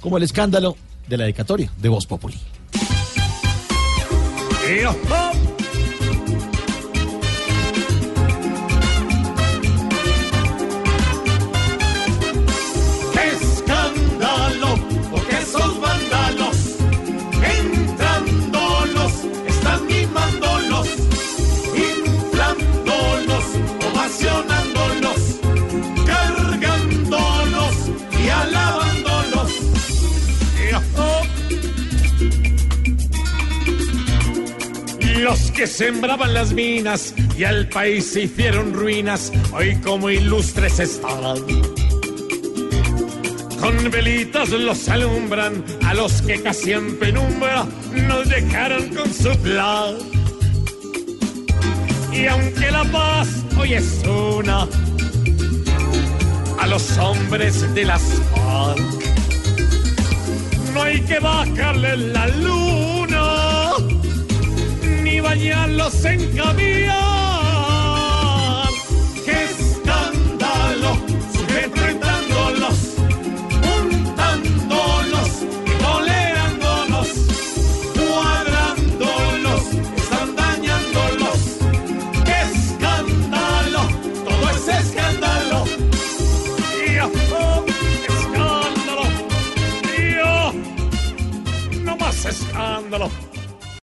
Como el escándalo de la dedicatoria de Voz Populi. Los que sembraban las minas y al país se hicieron ruinas, hoy como ilustres están. Con velitas los alumbran a los que casi en penumbra nos dejaron con su plan. Y aunque la paz hoy es una, a los hombres de las FARC no hay que bajarle la ni en caviar. ¡Qué escándalo! Enfrentándolos juntándolos, tolerándolos, cuadrándolos, están dañándolos. ¡Qué escándalo! Todo es escándalo. ¡Yo! ¡Escándalo! ¡Yo! ¡No más escándalo!